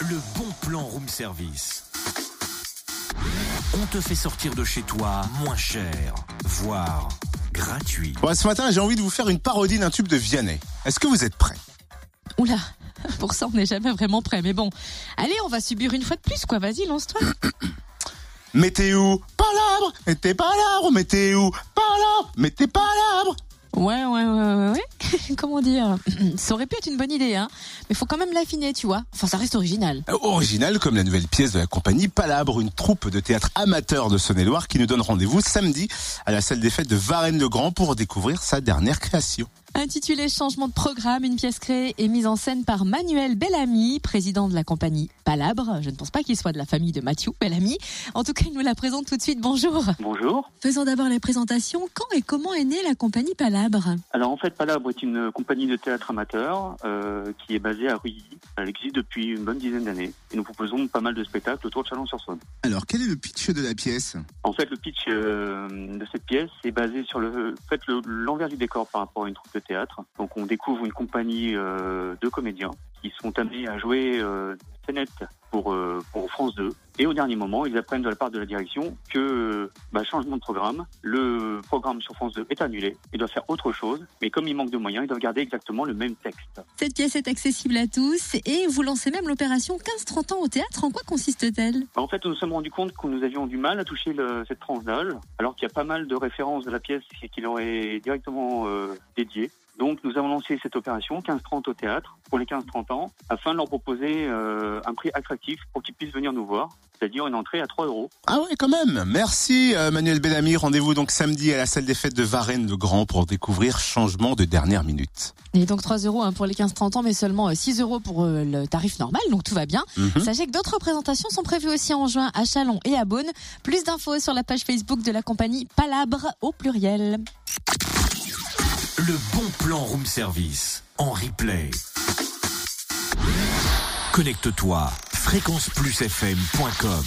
le bon plan room service. On te fait sortir de chez toi moins cher, voire gratuit. Bon, ce matin, j'ai envie de vous faire une parodie d'un tube de Vianney. Est-ce que vous êtes prêts? Oula, pour ça, on n'est jamais vraiment prêt. Mais bon, allez, on va subir une fois de plus, quoi. Vas-y, lance-toi. Mettez où Palabre Mettez palabre Mettez où Palabre Mettez palabre Ouais, ouais, ouais, ouais, ouais. Comment dire? Ça aurait pu être une bonne idée, hein. Mais faut quand même l'affiner, tu vois. Enfin, ça reste original. Euh, Original comme la nouvelle pièce de la compagnie Palabre, une troupe de théâtre amateur de Saône-et-Loire qui nous donne rendez-vous samedi à la salle des fêtes de Varennes-le-Grand pour découvrir sa dernière création. Intitulé Changement de programme, une pièce créée et mise en scène par Manuel Bellamy, président de la compagnie Palabre. Je ne pense pas qu'il soit de la famille de Mathieu Bellamy. En tout cas, il nous la présente tout de suite. Bonjour. Bonjour. Faisons d'abord les présentations. Quand et comment est née la compagnie Palabre Alors en fait, Palabre est une compagnie de théâtre amateur euh, qui est basée à Ruilly. Elle existe depuis une bonne dizaine d'années et nous proposons pas mal de spectacles autour de Chalon-sur-Saône. Alors, quel est le pitch de la pièce? En fait, le pitch euh, de cette pièce est basé sur le fait le- l'envers du décor par rapport à une troupe de théâtre. Donc on découvre une compagnie euh, de comédiens qui sont amenés à jouer scénette pour, euh, pour France 2. Et au dernier moment, ils apprennent de la part de la direction que bah, changement de programme, le programme sur France 2 est annulé, ils doivent faire autre chose, mais comme il manque de moyens, ils doivent garder exactement le même texte. Cette pièce est accessible à tous et vous lancez même l'opération 15-30 ans au théâtre. En quoi consiste-t-elle? Bah, En fait, nous nous sommes rendus compte que nous avions du mal à toucher le- cette tranche d'âge, alors qu'il y a pas mal de références de la pièce qui qui leur est directement euh, dédiée. Donc, nous avons lancé cette opération 15-30 au théâtre pour les 15-30 ans, afin de leur proposer euh, un prix attractif pour qu'ils puissent venir nous voir, c'est-à-dire une entrée à 3 euros. Ah ouais, quand même. Merci euh, Manuel Bellamy. Rendez-vous donc samedi à la salle des fêtes de Varennes-le-Grand pour découvrir Changement de dernière minute. Et donc 3 euros hein, pour les 15-30 ans, mais seulement euh, 6 euros pour euh, le tarif normal, donc tout va bien. Mhm. Sachez que d'autres présentations sont prévues aussi en juin à Chalon et à Beaune. Plus d'infos sur la page Facebook de la compagnie Palabre au pluriel. Le plan room service en replay. Connecte-toi fréquenceplusfm.com